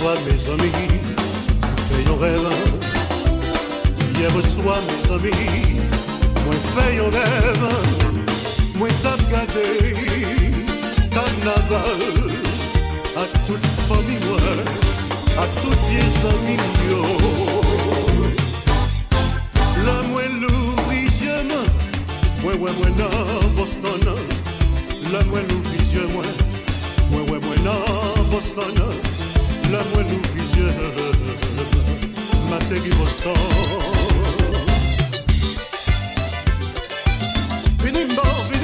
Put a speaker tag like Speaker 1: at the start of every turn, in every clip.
Speaker 1: reçois mes amis, fais Noël. Hier reçois mes amis, moi fais rêve. Moi t'as regardé, carnaval, à toute famille, à toutes les amis. La moi l'ouvrième, moi ouais moi non, Boston. La moi l'ouvrième, moi ouais moi non, Boston. La
Speaker 2: mwen nou bizye Mate ki
Speaker 3: bostan Fini mba, fini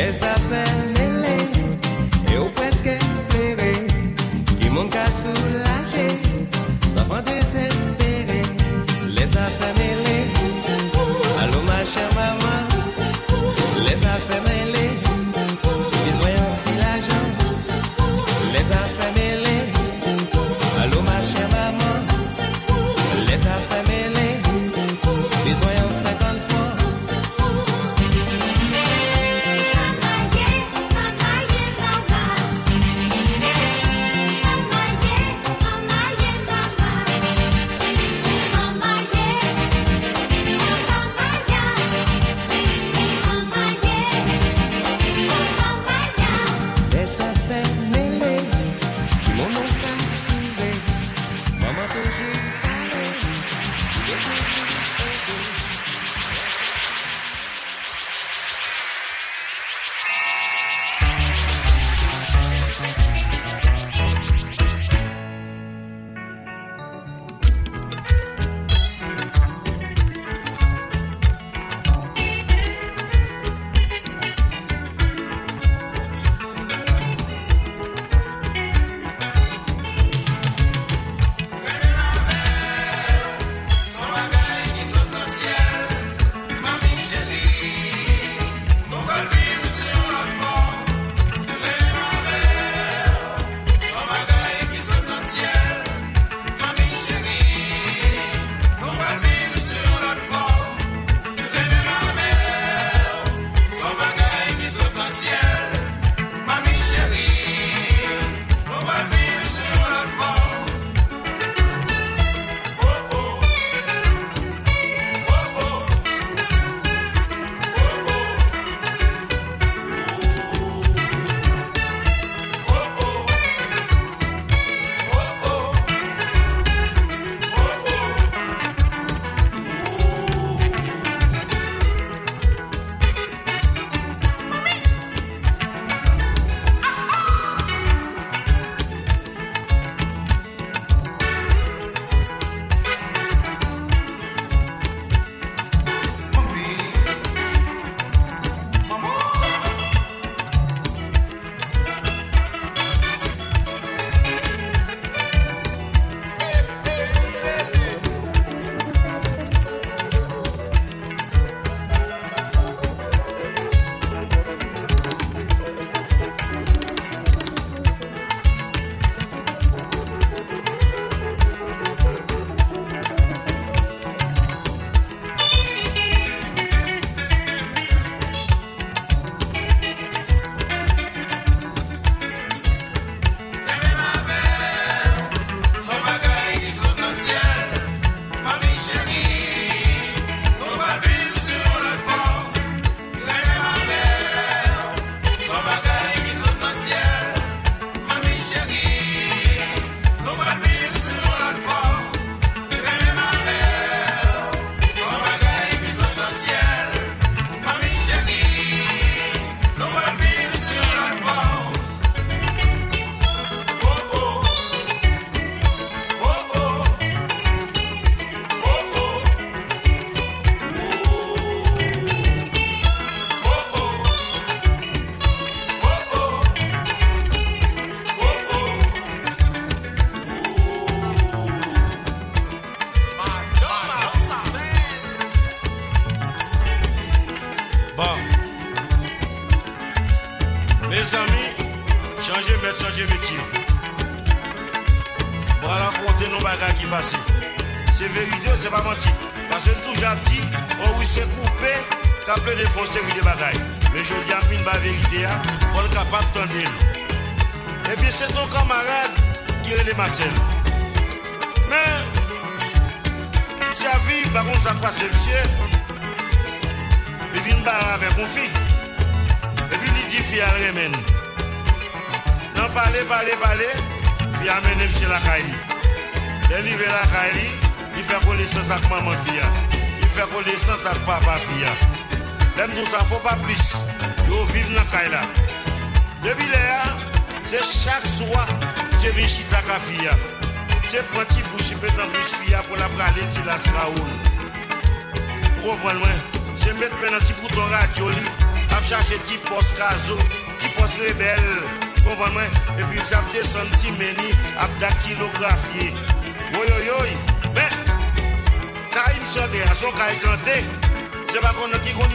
Speaker 3: Esa fe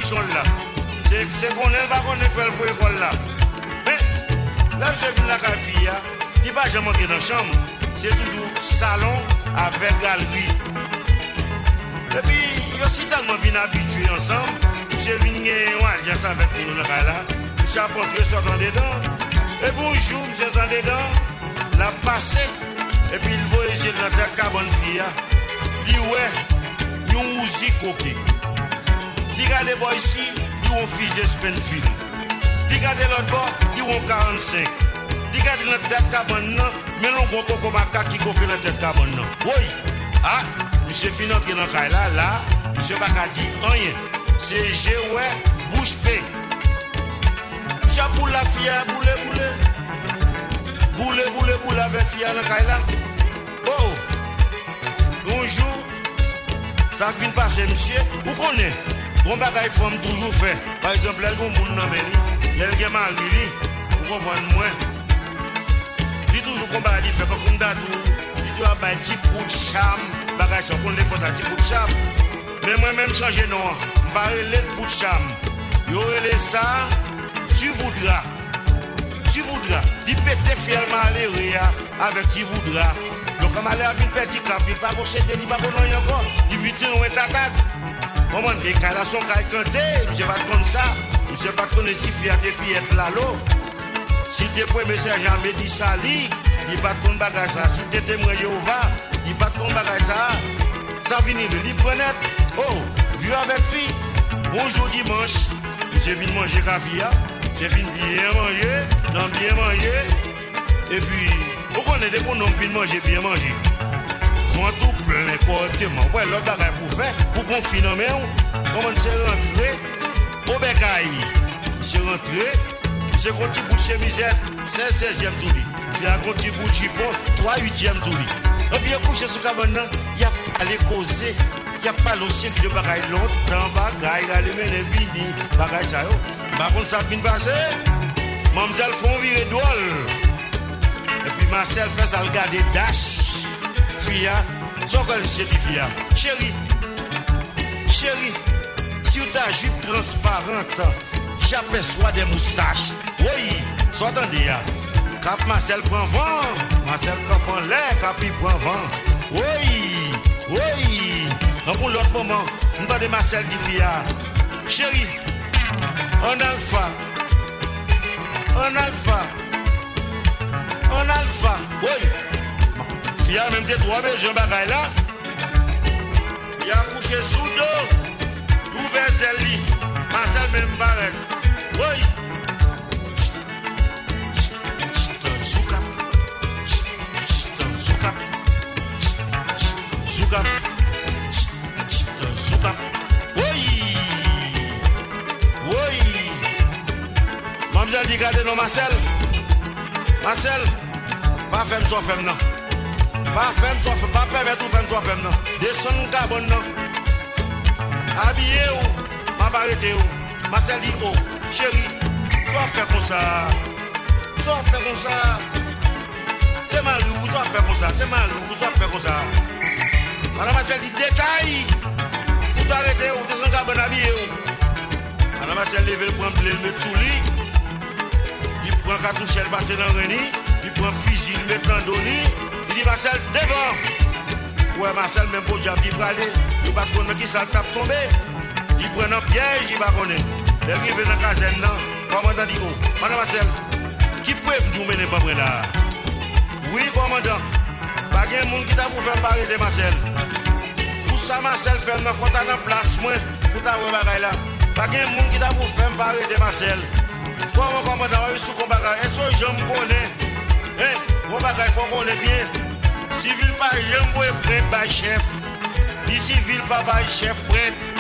Speaker 3: condition là. C'est qu'on est pas qu'on fait pour l'école là. Mais, là, je viens la fille, il va jamais entrer dans la chambre. C'est toujours salon avec galerie. Et puis, il y a aussi tellement bien habitué ensemble. Monsieur venu, ouais, ça avec nous là. Monsieur a porté sortant dedans. Et bonjour, monsieur sortant dedans. La passé. Et puis il voit ici dans la cabane fille. Il ouais, il a ouzi coquille. Li gade bo yisi, li yon fije Spenfield. Li gade lot bo, li yon 45. Li gade nan tet kaban nan, menon kon koko maka ki koke nan tet kaban nan. Woy, ha, msye finan ki nan kay la, la, msye baka di anyen. Se je we, bouche pe. Msye pou la fye, boule, boule. Boule, boule, boule avè fye nan kay la. Oh, oh, yonjou, sa fin pase msye, ou konen? Bon bagay femme toujours fait. Par exemple, elle gon moun nan meni, elle gen li, moi. Dit toujours qu'on bagay fait comme dadou, dit tu as un petit coup de cham, bagay ça qu'on les pose un petit coup de cham. Mais moi même changer non, m'barre les coup de cham. Yo relé ça, tu voudras. Tu voudras. Il pète fièrement aller avec tu voudras. Donc, comme elle a vu petit cap, il va posséder, il va pas encore. Il vit une tatate. Comment les calations qu'elle canté, je pas comme ça. Je pas connaître si fiat et fillette là l'eau. Si t'es premier sergent ça, il pas de bagage ça. Si t'es témoin Jéhovah, il pas de bagage ça. Ça finit de libre net. Oh, vieux avec fille. Bonjour dimanche. Monsieur venu manger café. J'ai venu bien manger, non bien manger. Et puis, vous connaissez des bons noms viennent manger, bien manger. Bagage pour faire, pour qu'on finisse, comment c'est rentré? Au bécaille. C'est rentré, c'est un petit bout de chemisette, c'est 16e zouli. C'est un petit bout de chipon, 3 8e zouli. Et puis, couché sur le cabane, il n'y a pas les causer. Il n'y a pas le siècle de bagaille longtemps, bagaille, la lumière est finie, bagaille ça. Par contre, ça vient passer. Mademoiselle font virer d'oual. Et puis Marcel fait ça regarder Dash. Fia, zokol jeli fia Chéri, chéri Si ou ta jup transparente J'apeswa de moustache Oye, so tan de ya Kap Marcel pran van Marcel kap an lè, kap i pran van Oye, oye An pou l'ot moman Mta de Marcel di fia Chéri, an alfa An alfa An alfa, oye en alpha. Oui. Fia même des trois besoins bagaille là. Fia couché sous dos. Ouvert Zeli. Marcel même barrette. Oui. Zoukap. Zoukap. Zoukap. Zoukap. Oui. Oui. Mademoiselle dit gardez non Marcel. Marcel. Pas femme soit femme non. Pa fèm so fèm, pa pèmèt ou fèm so fèm nan. Deson nou kabon nan. Abye ou, ma barete ou Ma sel di ou, chéri So fè kon sa. So fè kon sa. Se mari ou, so fè kon sa. Se mari ou, so fè kon sa. Madame ma sel di detay Fout arete ou, deson kabon abye ou. Madame ma sel leve l pran ple l met sou li. Li pran katouche l basen nan reni. Li pran fizi l met nan doni Dit Marcel, devant.
Speaker 4: Ouais, Marcel, pour diable, il aller. Il va pas qui ça tape tomber. Il prend un piège, il va connaître. Il arrive dans la caserne, non? Commandant dit, oh, Madame Marcel, qui peut vous mener pas là? Oui, commandant. Pas de monde qui t'a pour faire parler de Marcel. Pour ça, Marcel fait un faut en place, moi, pour ta bagaille là. Pas de monde qui t'a pour faire parler de Marcel. Comment commandant, oui, sous combat, est-ce que je me connais? Hein, mon bagage, faut qu'on est Sivil pa yon mwen pren ba chef. Di sivil pa ba chef
Speaker 5: pren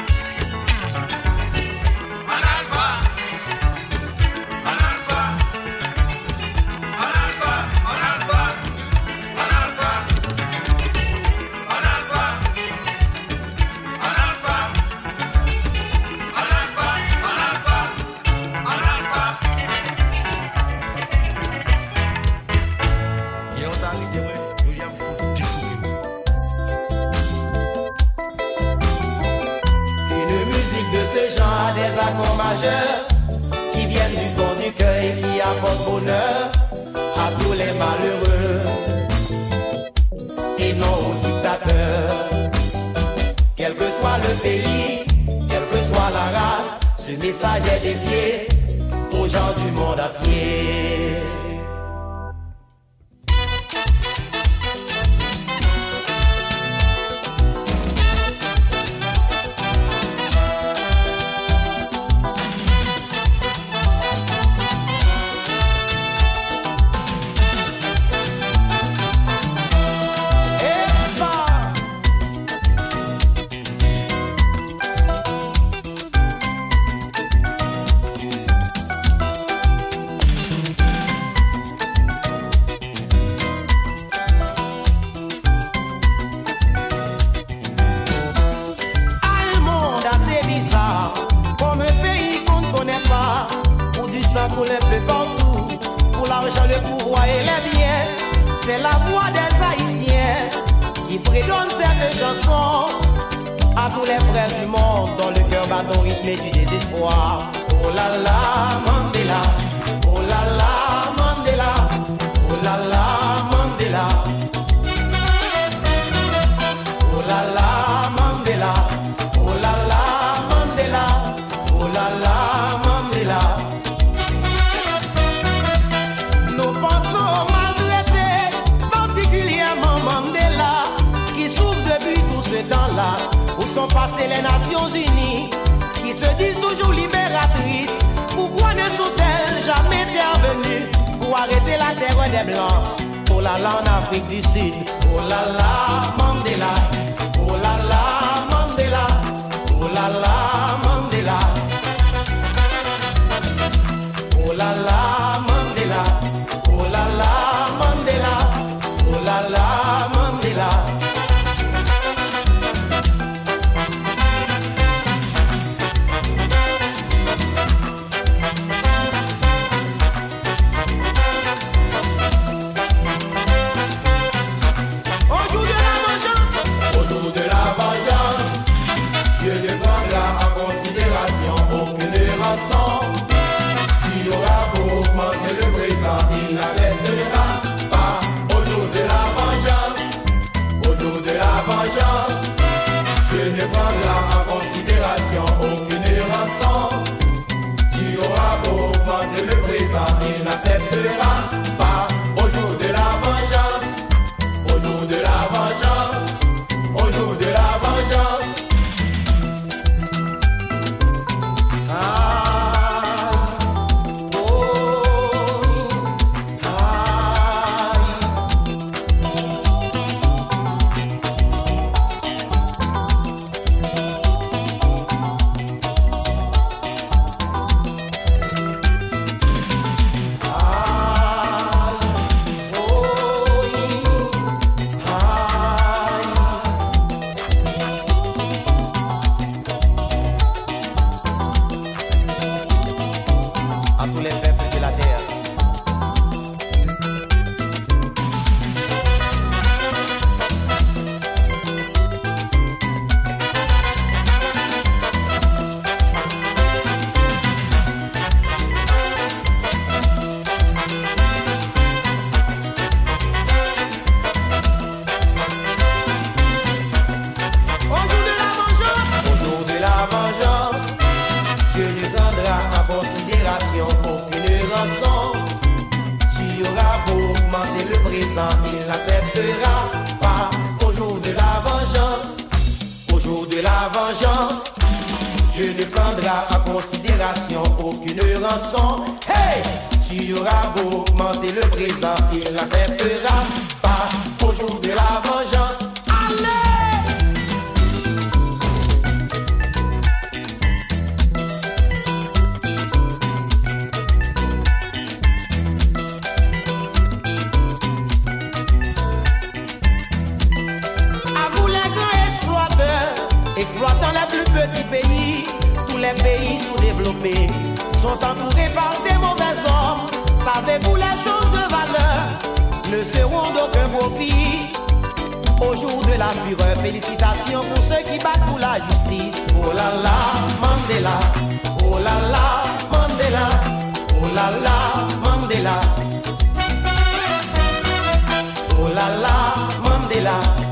Speaker 5: ce temps-là Où sont passées les Nations Unies Qui se disent toujours libératrices. Pourquoi ne sont-elles jamais intervenues Pour arrêter la terre des Blancs? Oh là là en Afrique du Sud. Oh là
Speaker 4: là Mandela. Sont entourés par des mauvais hommes. Savez-vous les choses de valeur ne seront d'aucun profit. Au jour de la fureur, félicitations pour ceux qui battent pour la justice. Oh là là, Mandela. Oh là là, Mandela. Oh là là, Mandela. Oh là là, Mandela.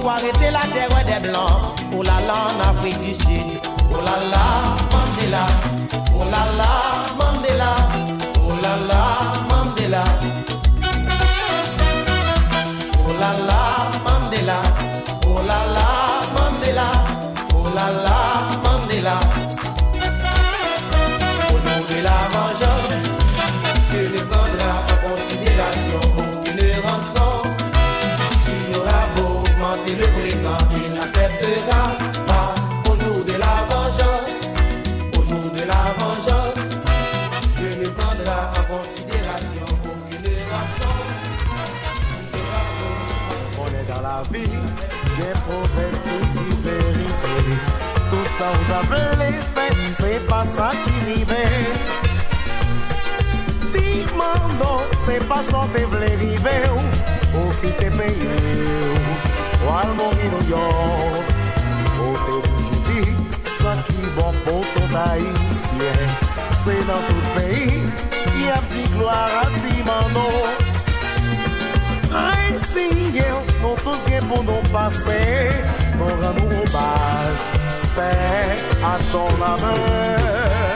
Speaker 4: Pour arrêter la terre des Blancs. Oh là là, en Afrique du Sud, oh là là, Mandela, oh là là, Mandela, oh là là.
Speaker 6: Sa ou ta ple fè, se pa sa ki rive. Si mando, se pa sa te vle rive ou, ou ki te peye ou, ou al mori nou yo, ou te dijouti, sa ki bon pou ton haïsien. Se nan tout peyi, y a ti gloire a ti mando. Resinye, nou tout gen pou nou pase, nou ran nou baj, paix à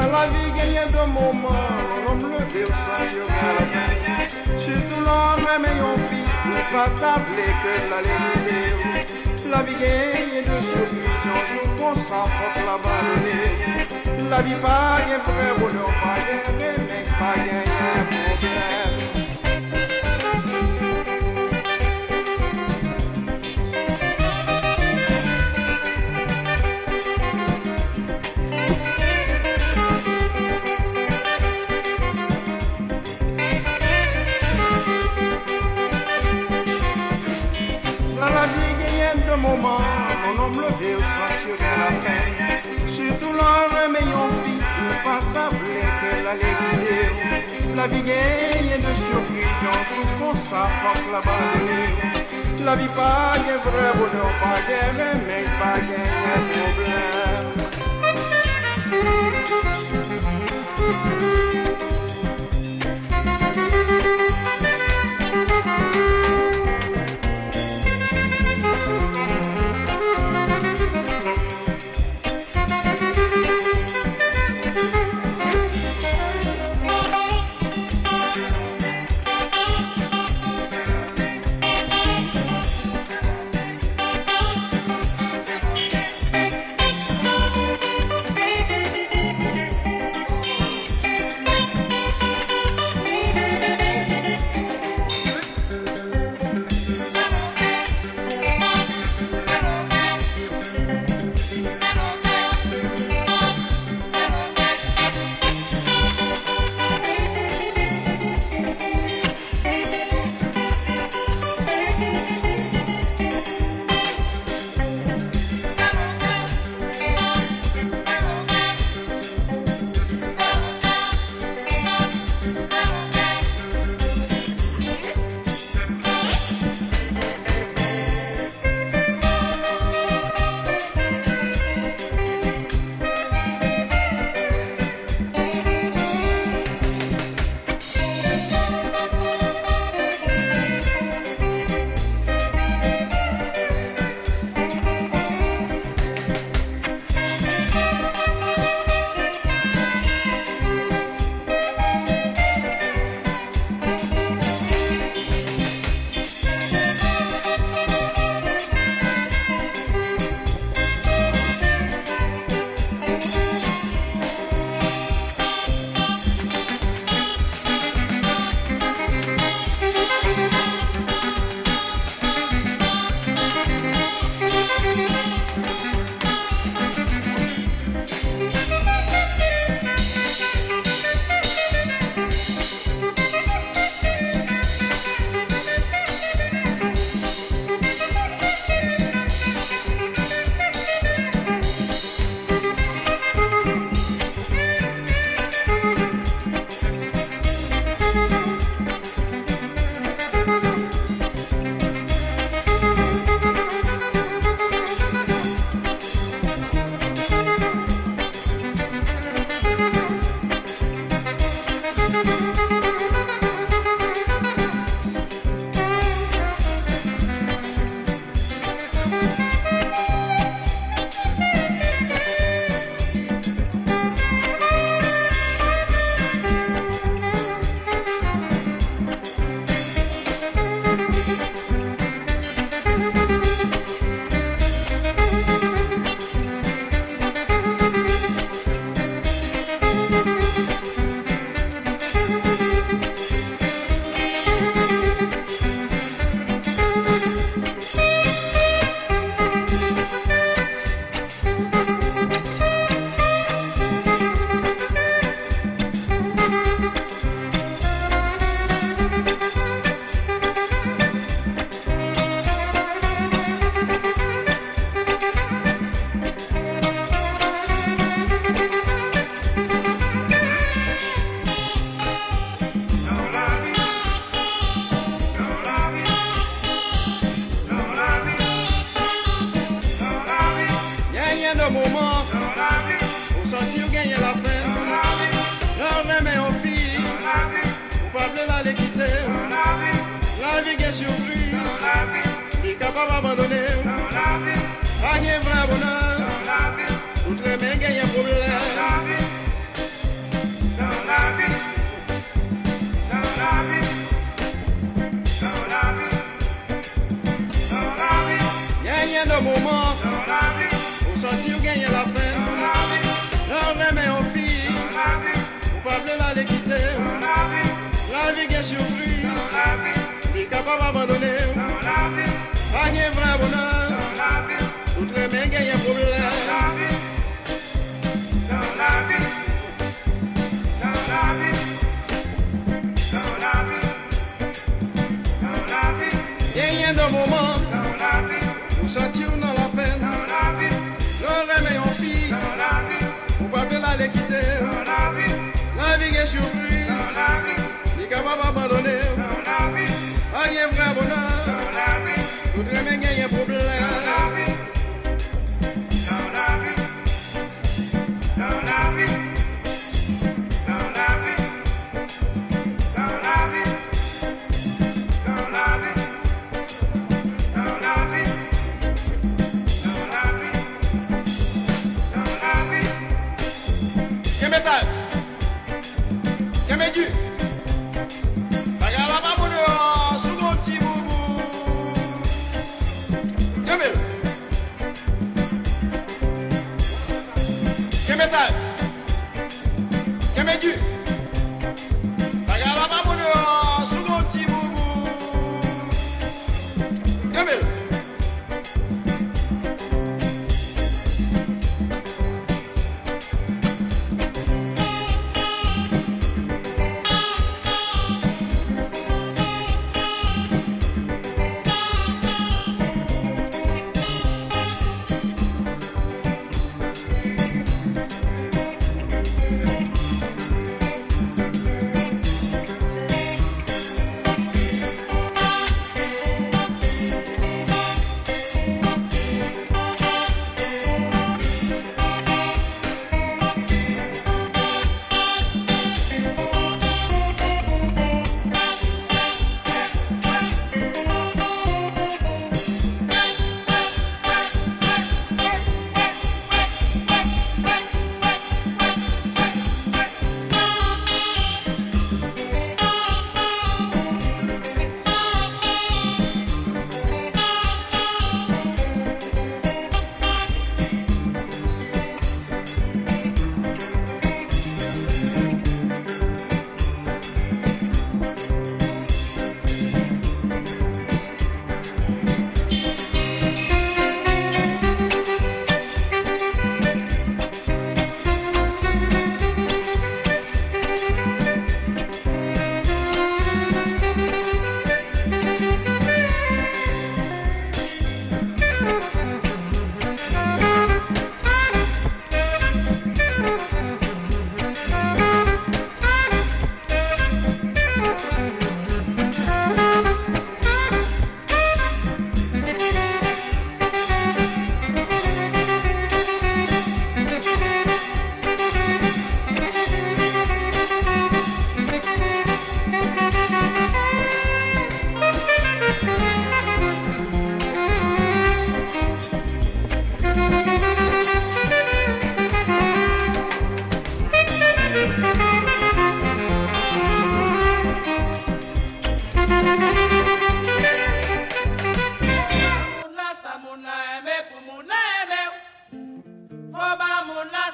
Speaker 6: ton main.
Speaker 7: moment, l'homme levé au sentir à la fin. Surtout l'homme mais on fit, ou pas tabler que la légalité. La vie gagne de surprise, un jour qu'on s'en faut l'abandonner. La vie pas gagne vrai bonheur, pas gagne mais pas gagne problème. Au sentir de la peine. Surtout l'homme ayant vie, ne pas tabler que la légalité. La vie gagne de surprise, un jour qu'on s'affronte l'abandonner. La vie pas gagne vrai bonheur, pas gagne mais pas gagne problème.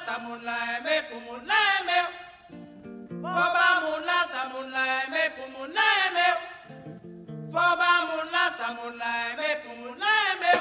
Speaker 7: samula eme kumula eme foba mula samula eme kumula eme foba mula samula
Speaker 8: eme kumula eme.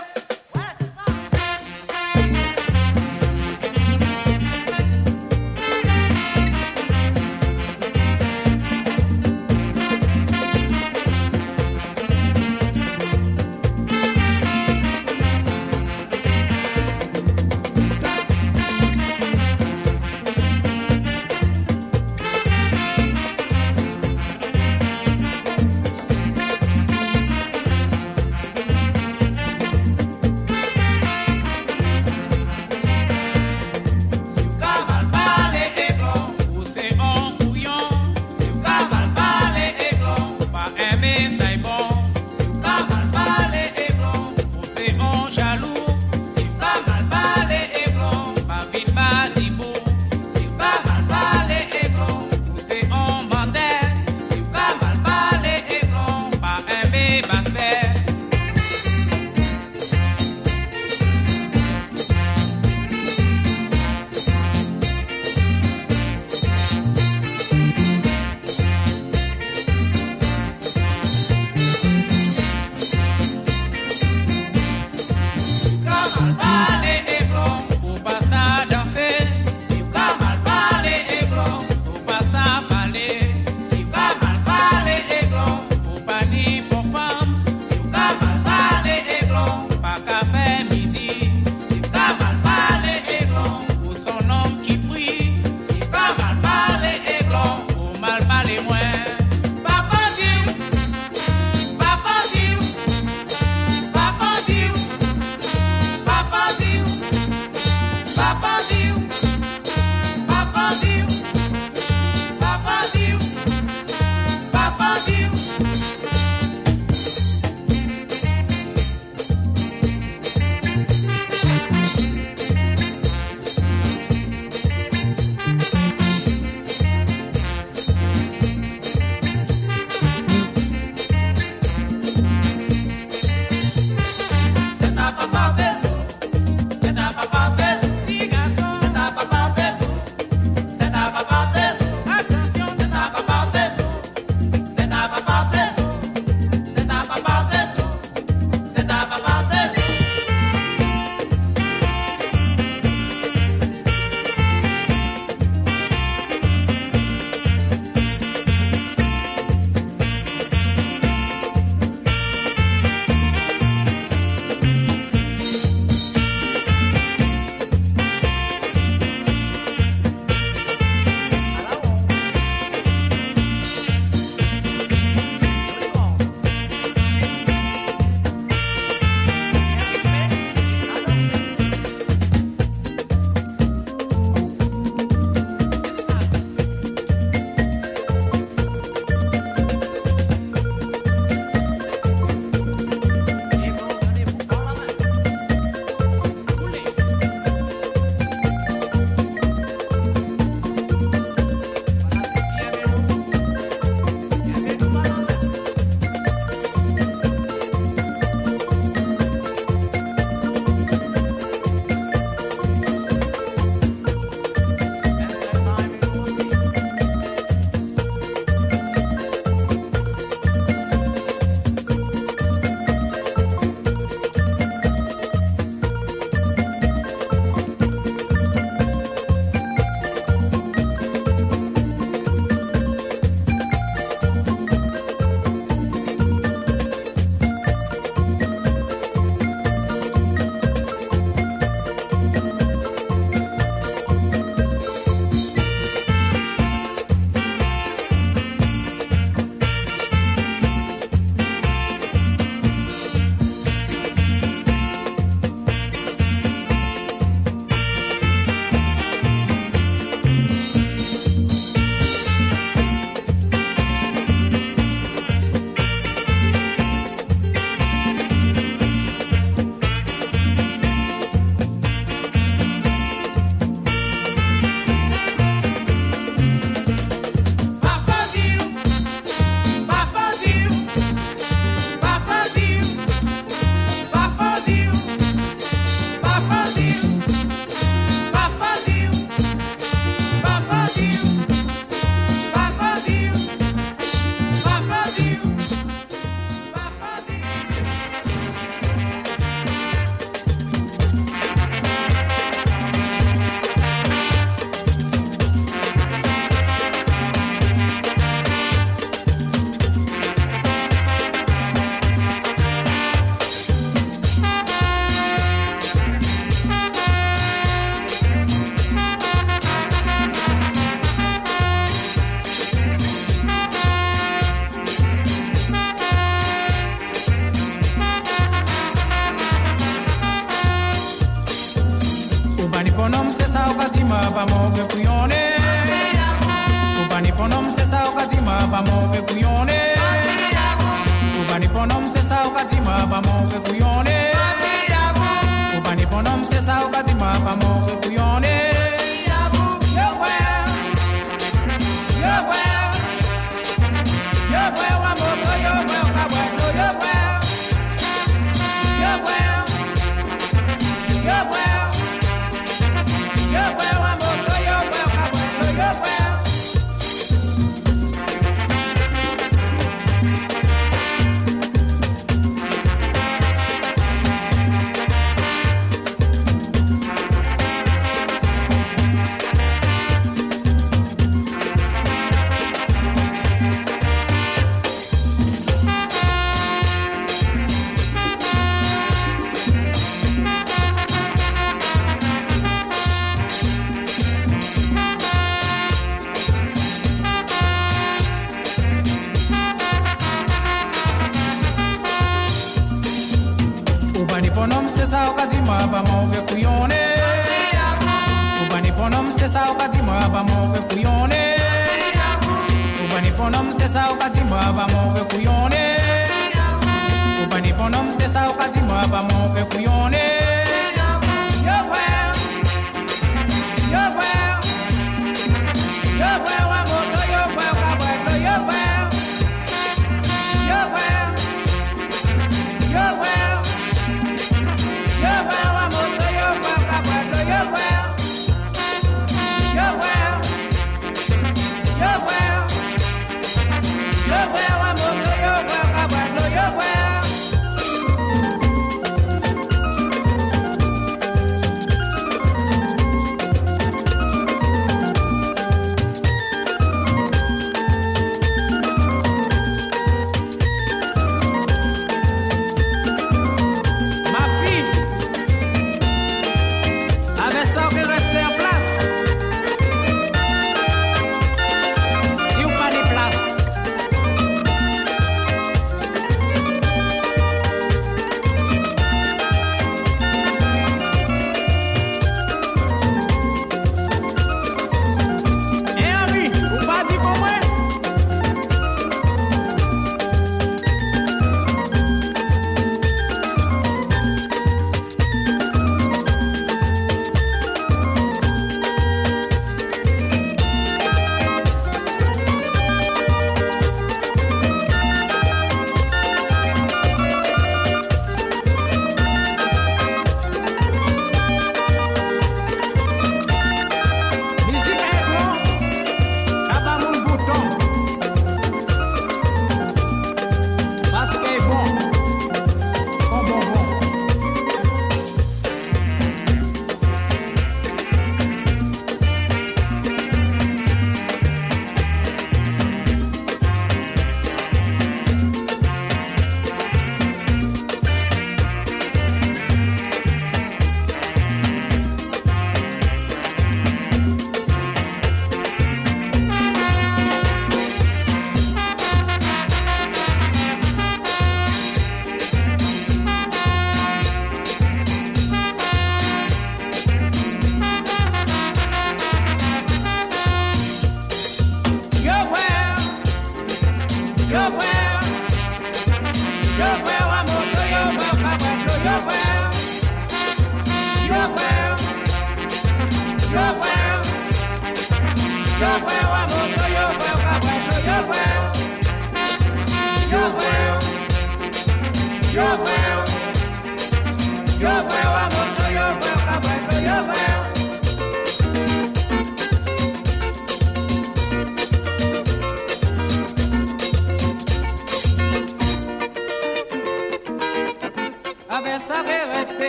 Speaker 8: move kuyone Ubanipo no msesa ukatima pa move kuyone Ubanipo kuyone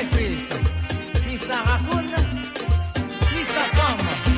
Speaker 7: Memphis, Misa Hakuna, Misa Kama.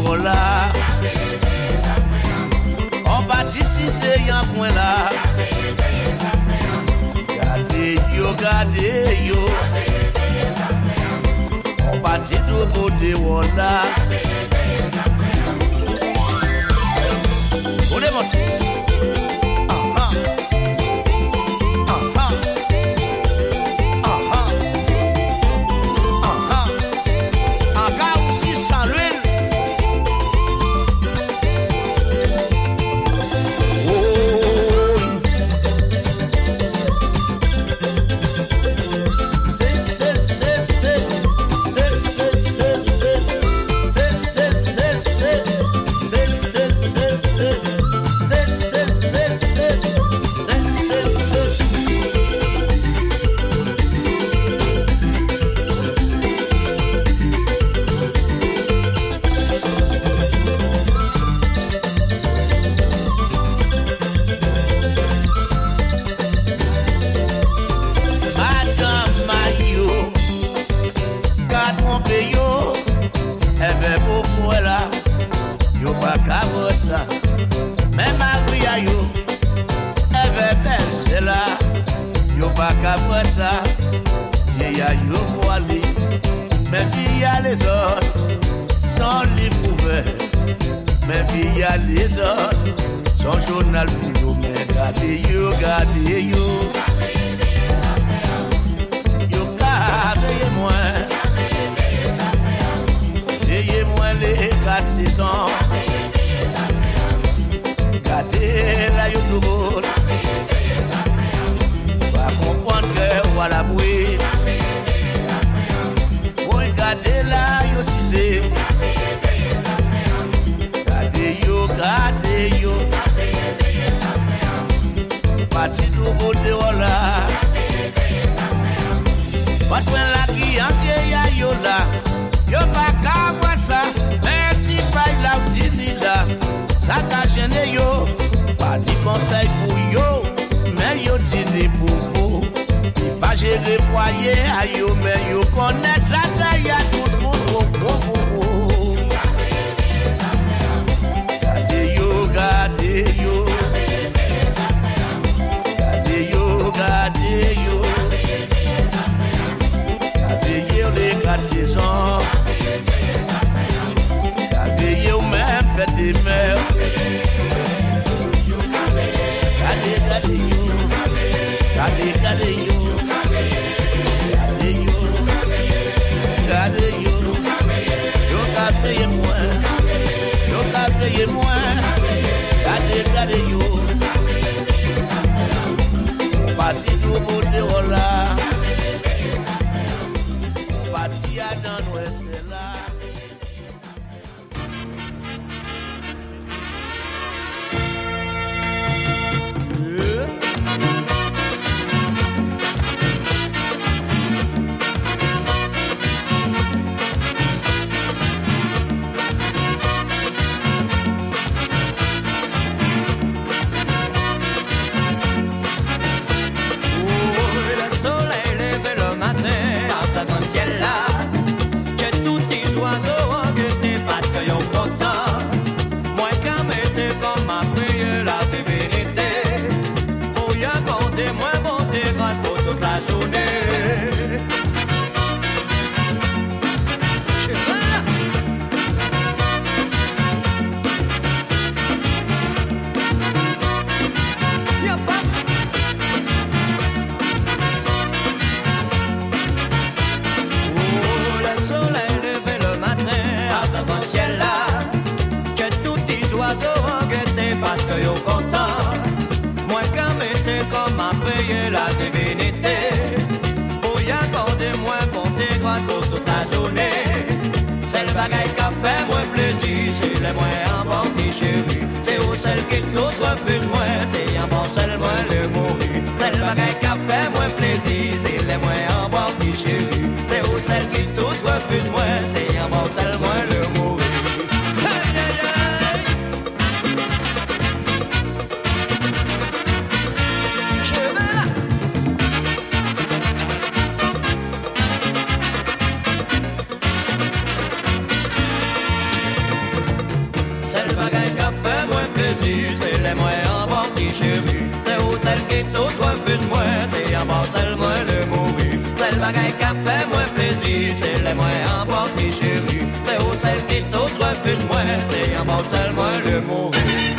Speaker 7: zero la.
Speaker 9: On pati si se yon kwen la. Gade yo, gade yo. On pati do kote won la. Kone monsi ka peye mwen Yo ka peye mwen Kade kade yo. Pati nou kote ola Pati a dan wese la
Speaker 2: divinité. Pour y accorder moins compter pour toute la journée. C'est le bagaille qui a fait moins plaisir C'est le moins petit chéri C'est où celle qui tout refuse moi C'est en bon seul moins le mourir. C'est le bagaille qui a fait moins plaisir C'est le moins petit chéri C'est où celle qui tout refuse moi C'est en bon seul moins le mourir mourir C'est le bagage qui a fait moins plaisir. C'est les moins qui chéri C'est où celle qui tout refuse moi. C'est en bon moins le mourir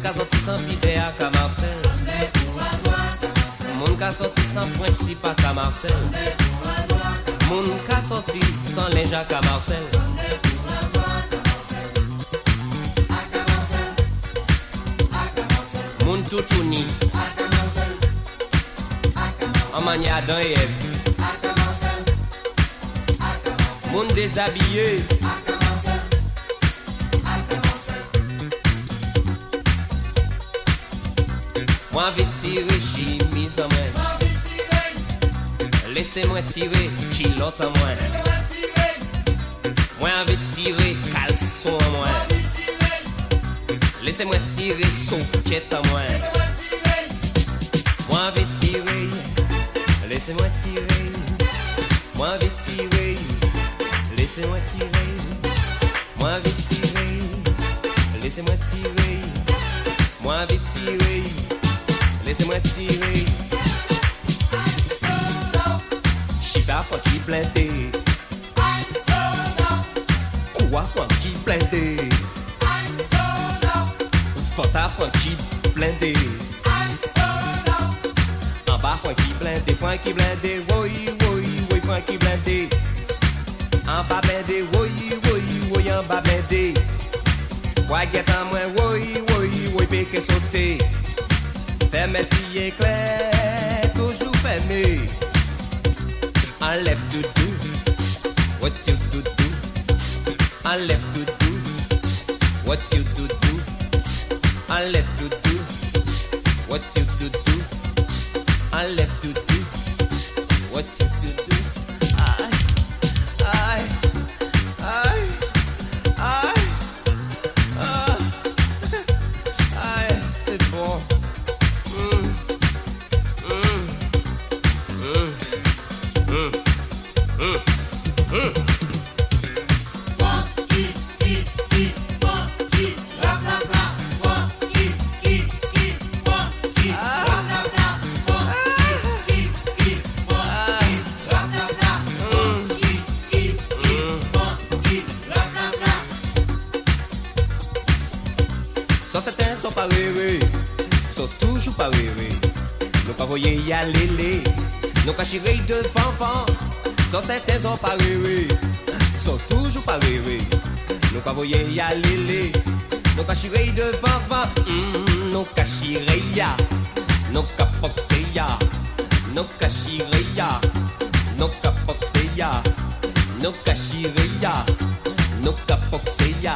Speaker 10: Moun
Speaker 2: ka soti san pide a ka Marcel Moun ka soti san prinsip a ka Marcel Moun ka soti san lej a ka Marcel Moun toutouni An Moun Moi vais tirer chimise à moi, laissez-moi tirer kilo à moi. Moi vais tirer caleçon à moi, laissez-moi tirer sous-cuit à moi. Moi vais laissez-moi tirer. Moi vais tirer, laissez-moi tirer. Moi tirer, laissez-moi tirer. m'attirer. J'y vais pas qui plaider. Quoi pas qui plaider. Fanta pas qui plaider. En bas qui blindé, point qui blindé, oui oui oui point qui blindé. En bas blindé, oui oui oui en bas blindé. Why get on when woy woy woy pique sauter. Fais mes qui éclaire, toujours fermée. Enlève tout doux, what you do do. Enlève tout doux, what you do. ya lélé. De vava, mm, no kashirei ya. No kapokse ya, no kashirei ya. No kapokse ya, ya. No ya.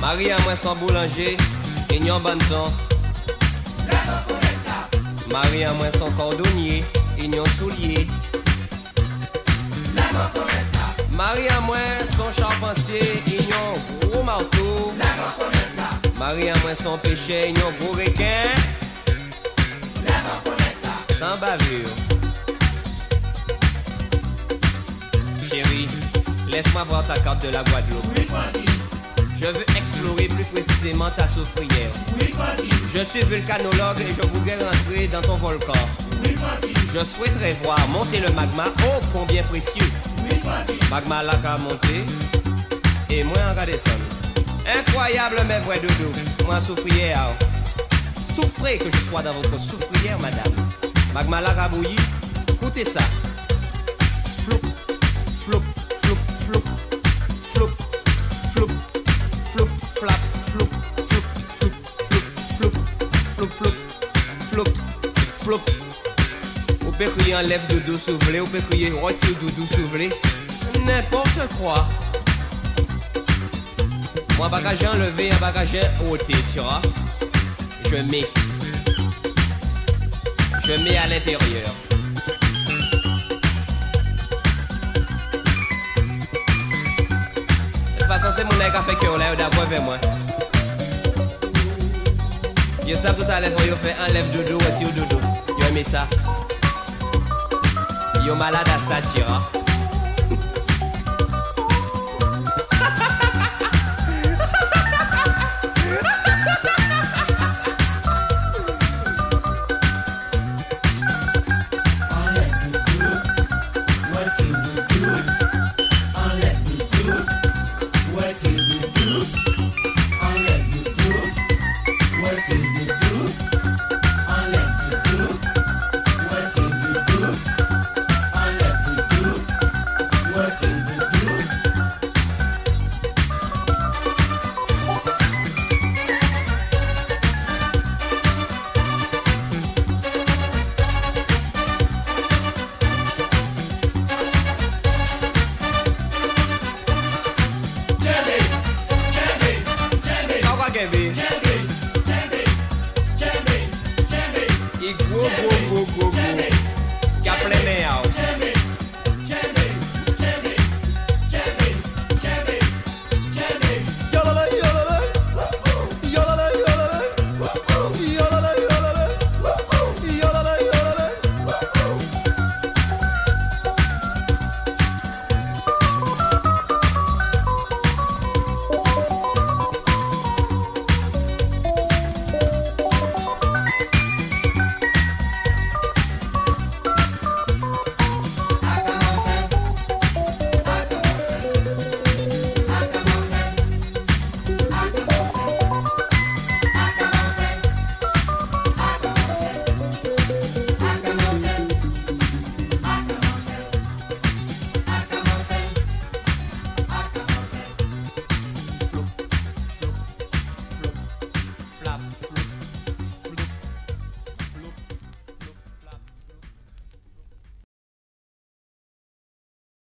Speaker 2: Marie à moi sans boulanger, et n'y en bonne temps. Marie à moi sans cordonnier, et n'y en soulier. Marie à moi sans charpentier, et n'y en gros marteau. Marie à moi sans péché, et n'y en gros. Sans bavure. Chérie, laisse-moi voir ta carte de la Guadeloupe. Je veux explorer plus précisément ta soufrière. Je suis vulcanologue et je voudrais rentrer dans ton volcan. Je souhaiterais voir monter le magma, oh combien précieux. Magma là qu'à monter et moi en redescendre. Incroyable mais vrai doudou, moi soufrière. Souffrez que je sois dans votre soufrière, madame. Magma là qu'à bouillir, écoutez ça. Floup, floup, floup, floup, floup, floup, floup, flap, floup, floup, floup, floup, floup, floup, floup, floup. Ou peut enlève doudou soufflé, ou peut crier retire doudou soufflé. N'importe quoi. Moi, bagage enlevé, un bagage ôté, tu vois. Je mets. Je mets à l'intérieur. façon, c'est mon nègre qui a fait que on l'a d'abord vers moi. Yo savent tout à l'heure, yo fait enlève doudou, voici au doudou. Yo aimé ça. Yo malade à ça, tira.